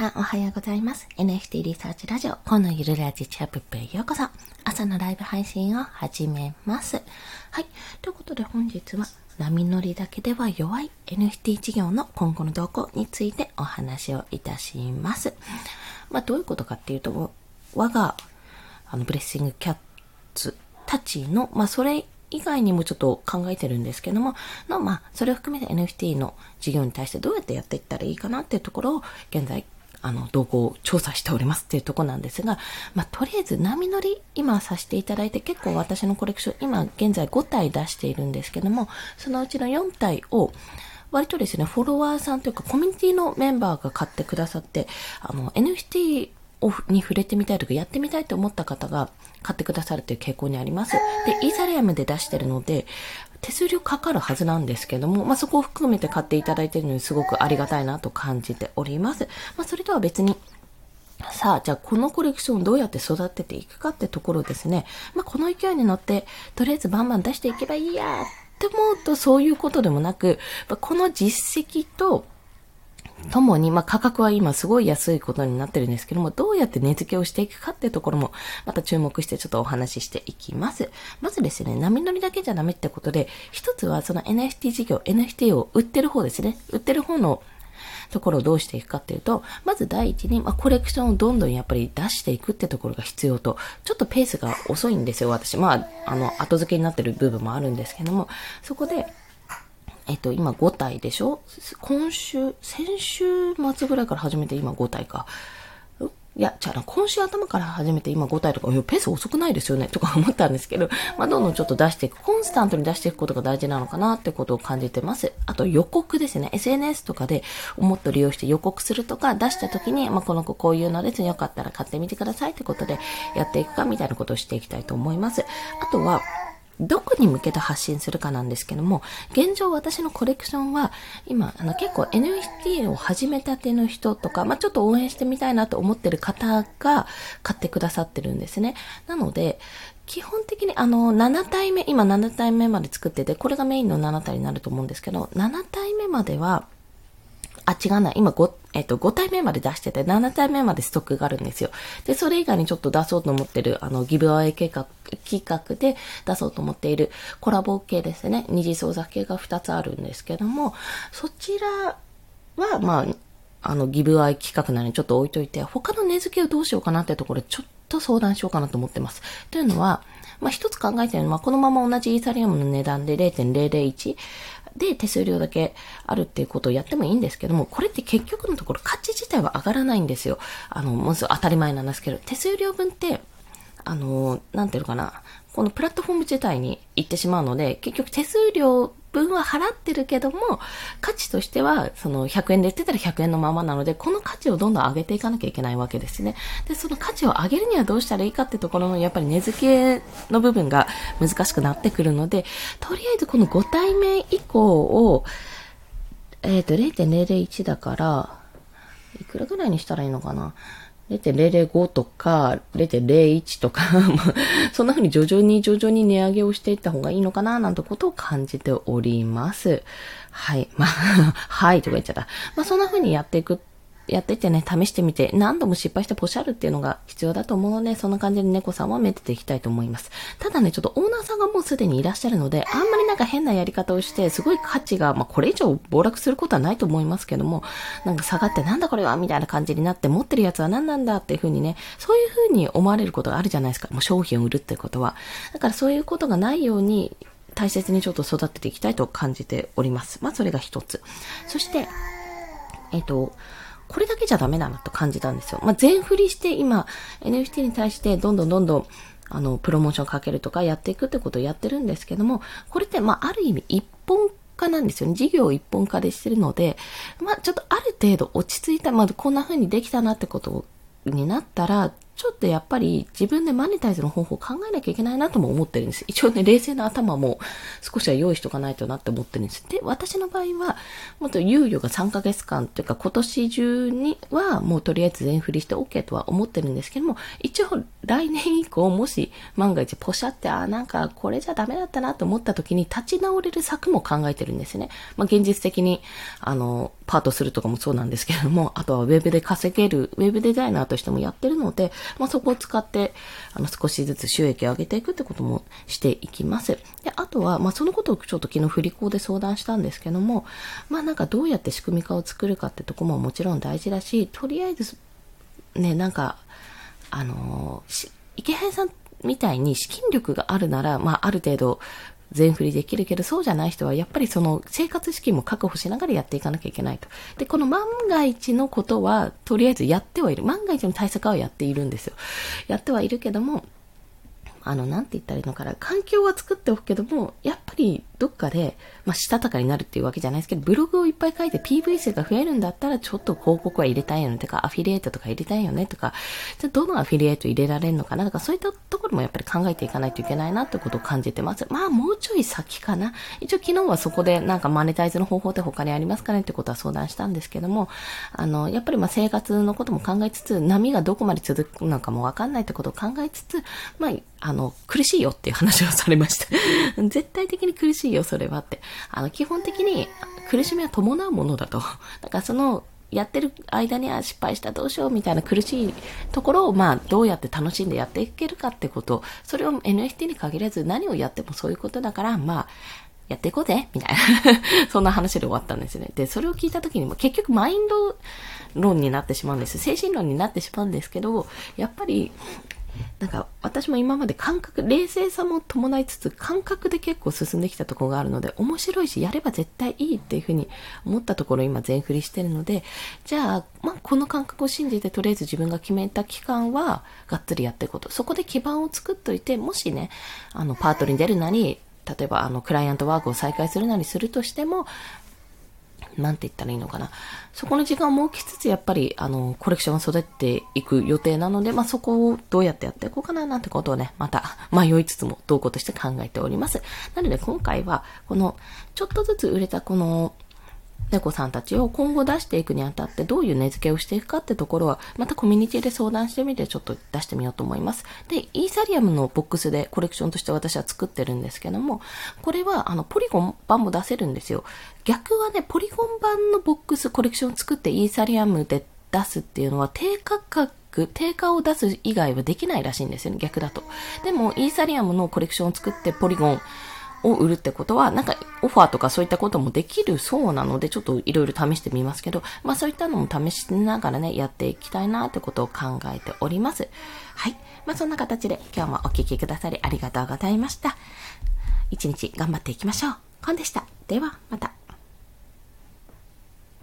さんおはようございます。NFT リサーチラジオ、本のゆるラジチャップへようこそ。朝のライブ配信を始めます。はい。ということで本日は、波乗りだけでは弱い NFT 事業の今後の動向についてお話をいたします。まあ、どういうことかっていうと、我が、あの、ブレッシングキャッツたちの、まあ、それ以外にもちょっと考えてるんですけども、の、まあ、それを含めて NFT の事業に対してどうやってやっていったらいいかなっていうところを、現在、あの、動向を調査しておりますっていうとこなんですが、まあ、とりあえず波乗り今させていただいて結構私のコレクション今現在5体出しているんですけども、そのうちの4体を割とですね、フォロワーさんというかコミュニティのメンバーが買ってくださって、あの、NFT に触れてみたいとかやってみたいと思った方が買ってくださるという傾向にあります。で、イーサリアムで出してるので、手数料かかるはずなんですけども、まあ、そこを含めて買っていただいているのにすごくありがたいなと感じております。まあ、それとは別に、さあ、じゃあこのコレクションをどうやって育てていくかってところですね。まあ、この勢いに乗って、とりあえずバンバン出していけばいいやって思うとそういうことでもなく、この実績と、ともに、まあ、価格は今すごい安いことになってるんですけども、どうやって値付けをしていくかっていうところも、また注目してちょっとお話ししていきます。まずですね、波乗りだけじゃダメってことで、一つはその NFT 事業、NFT を売ってる方ですね。売ってる方のところをどうしていくかっていうと、まず第一に、まあ、コレクションをどんどんやっぱり出していくってところが必要と、ちょっとペースが遅いんですよ、私。まあ、あの、後付けになってる部分もあるんですけども、そこで、えっと、今5体でしょ？今週、先週末ぐらいから始めて今5体か。いや、じゃあ今週頭から始めて今5体とか、ペース遅くないですよねとか思ったんですけど、まあ、どんどんちょっと出していく、コンスタントに出していくことが大事なのかなってことを感じてます。あと予告ですね。SNS とかでもっと利用して予告するとか、出した時に、まあ、この子こういうのですねよかったら買ってみてくださいってことでやっていくかみたいなことをしていきたいと思います。あとは、どこに向けて発信するかなんですけども、現状私のコレクションは、今、あの結構 NFT を始めたての人とか、まあ、ちょっと応援してみたいなと思ってる方が買ってくださってるんですね。なので、基本的にあの、7体目、今7体目まで作ってて、これがメインの7体になると思うんですけど、7体目までは、あ、違うな。今5、えっと、5体目まで出してて、7体目までストックがあるんですよ。で、それ以外にちょっと出そうと思ってる、あの、ギブアウェイ計画、企画で出そうと思っているコラボ系ですね。二次創作系が2つあるんですけども、そちらは、まあ、あの、ギブアイ企画なのにちょっと置いといて、他の値付けをどうしようかなってところちょっと相談しようかなと思ってます。というのは、まあ、一つ考えてるのは、このまま同じイーサリアムの値段で0.001、で手数料だけあるっていうことをやってもいいんですけども、これって結局のところ価値自体は上がらないんですよ。あの、もう当たり前なんですけど、手数料分って、あの、なんていうのかな、このプラットフォーム自体に行ってしまうので、結局手数料分は払ってるけども、価値としては、その100円で売ってたら100円のままなので、この価値をどんどん上げていかなきゃいけないわけですね。で、その価値を上げるにはどうしたらいいかってところの、やっぱり値付けの部分が難しくなってくるので、とりあえずこの5体目以降を、えっ、ー、と、0.001だから、いくらぐらいにしたらいいのかな0.005とか0.01とか そんな風に徐々に徐々に値上げをしていった方がいいのかななんてことを感じております。はい。まあ はいとか言っちゃった。まあそんな風にやっていくやっててね、試してみて、何度も失敗してポシャるっていうのが必要だと思うので、そんな感じで猫さんはめでていきたいと思います。ただね、ちょっとオーナーさんがもうすでにいらっしゃるので、あんまりなんか変なやり方をして、すごい価値が、まあこれ以上暴落することはないと思いますけども、なんか下がってなんだこれはみたいな感じになって、持ってるやつは何なんだっていう風にね、そういう風に思われることがあるじゃないですか。もう商品を売るってことは。だからそういうことがないように、大切にちょっと育てていきたいと感じております。まあ、それが一つ。そして、えっ、と、これだけじゃダメだなと感じたんですよ。まあ、全振りして今、NFT に対してどんどんどんどん、あの、プロモーションかけるとかやっていくってことをやってるんですけども、これって、まあ、ある意味一本化なんですよね。事業一本化でしてるので、まあ、ちょっとある程度落ち着いた、まあ、こんな風にできたなってことになったら、ちょっとやっぱり自分でマネタイズの方法を考えなきゃいけないなとも思ってるんです。一応ね、冷静な頭も少しは用意しとかないとなって思ってるんです。で、私の場合は、もっと猶予が3ヶ月間というか今年中にはもうとりあえず全振りして OK とは思ってるんですけども、一応来年以降もし万が一ポシャって、あ、なんかこれじゃダメだったなと思った時に立ち直れる策も考えてるんですね。まあ現実的に、あの、パートするとかもそうなんですけれども、あとはウェブで稼げる、ウェブデザイナーとしてもやってるので、まあ、そこを使って、あの、少しずつ収益を上げていくってこともしていきます。で、あとは、まあ、そのことをちょっと昨日振り子で相談したんですけども、まあ、なんかどうやって仕組み化を作るかってとこももちろん大事だし、とりあえず、ね、なんか、あの池原さんみたいに資金力があるなら、まあ、ある程度、全振りできるけど、そうじゃない人はやっぱりその生活資金も確保しながらやっていかなきゃいけないと。で、この万が一のことは、とりあえずやってはいる。万が一の対策はやっているんですよ。やってはいるけども、あの、なんて言ったらいいのかな。環境は作っておくけども、やっぱりどっかで、まあ、したたかになるっていうわけじゃないですけど、ブログをいっぱい書いて PV 数が増えるんだったら、ちょっと広告は入れたいよねとか、アフィリエイトとか入れたいよねとか、じゃどのアフィリエイト入れられるのかなとか、そういったところもやっぱり考えていかないといけないなってことを感じてます。まあ、もうちょい先かな。一応昨日はそこでなんかマネタイズの方法って他にありますかねってことは相談したんですけども、あの、やっぱりま生活のことも考えつつ、波がどこまで続くのかもわかんないってことを考えつつ、まあ、あの、苦しいよっていう話をされました。絶対的に苦しいよ、それはって。あの、基本的に苦しみは伴うものだと。だからその、やってる間には失敗したどうしようみたいな苦しいところをまあどうやって楽しんでやっていけるかってこと、それを NFT に限らず何をやってもそういうことだからまあやっていこうぜみたいな そんな話で終わったんですね。で、それを聞いた時にも結局マインド論になってしまうんです。精神論になってしまうんですけど、やっぱりなんか私も今まで感覚、冷静さも伴いつつ感覚で結構進んできたところがあるので面白いしやれば絶対いいっていうふうに思ったところ今全振りしてるのでじゃあ、まあ、この感覚を信じてとりあえず自分が決めた期間はがっつりやっていくこと。そこで基盤を作っといてもしね、あのパートに出るなり例えばあのクライアントワークを再開するなりするとしてもなんて言ったらいいのかな。そこの時間を設けつつ、やっぱり、あの、コレクションを育っていく予定なので、まあ、そこをどうやってやっていこうかな、なんてことをね、また迷いつつも、動向として考えております。なので、今回は、この、ちょっとずつ売れたこの、猫さんたちを今後出していくにあたってどういう値付けをしていくかってところは、またコミュニティで相談してみてちょっと出してみようと思います。で、イーサリアムのボックスでコレクションとして私は作ってるんですけども、これはあのポリゴン版も出せるんですよ。逆はね、ポリゴン版のボックスコレクションを作ってイーサリアムで出すっていうのは低価格定価を出す以外はできないらしいんですよね、逆だと。でも、イーサリアムのコレクションを作ってポリゴンを売るってことは、なんかオファーとかそういったこともできるそうなので、ちょっといろいろ試してみますけど、まあそういったのも試しながらね、やっていきたいなってことを考えております。はい。まあそんな形で今日もお聴きくださりありがとうございました。一日頑張っていきましょう。コンでした。では、また。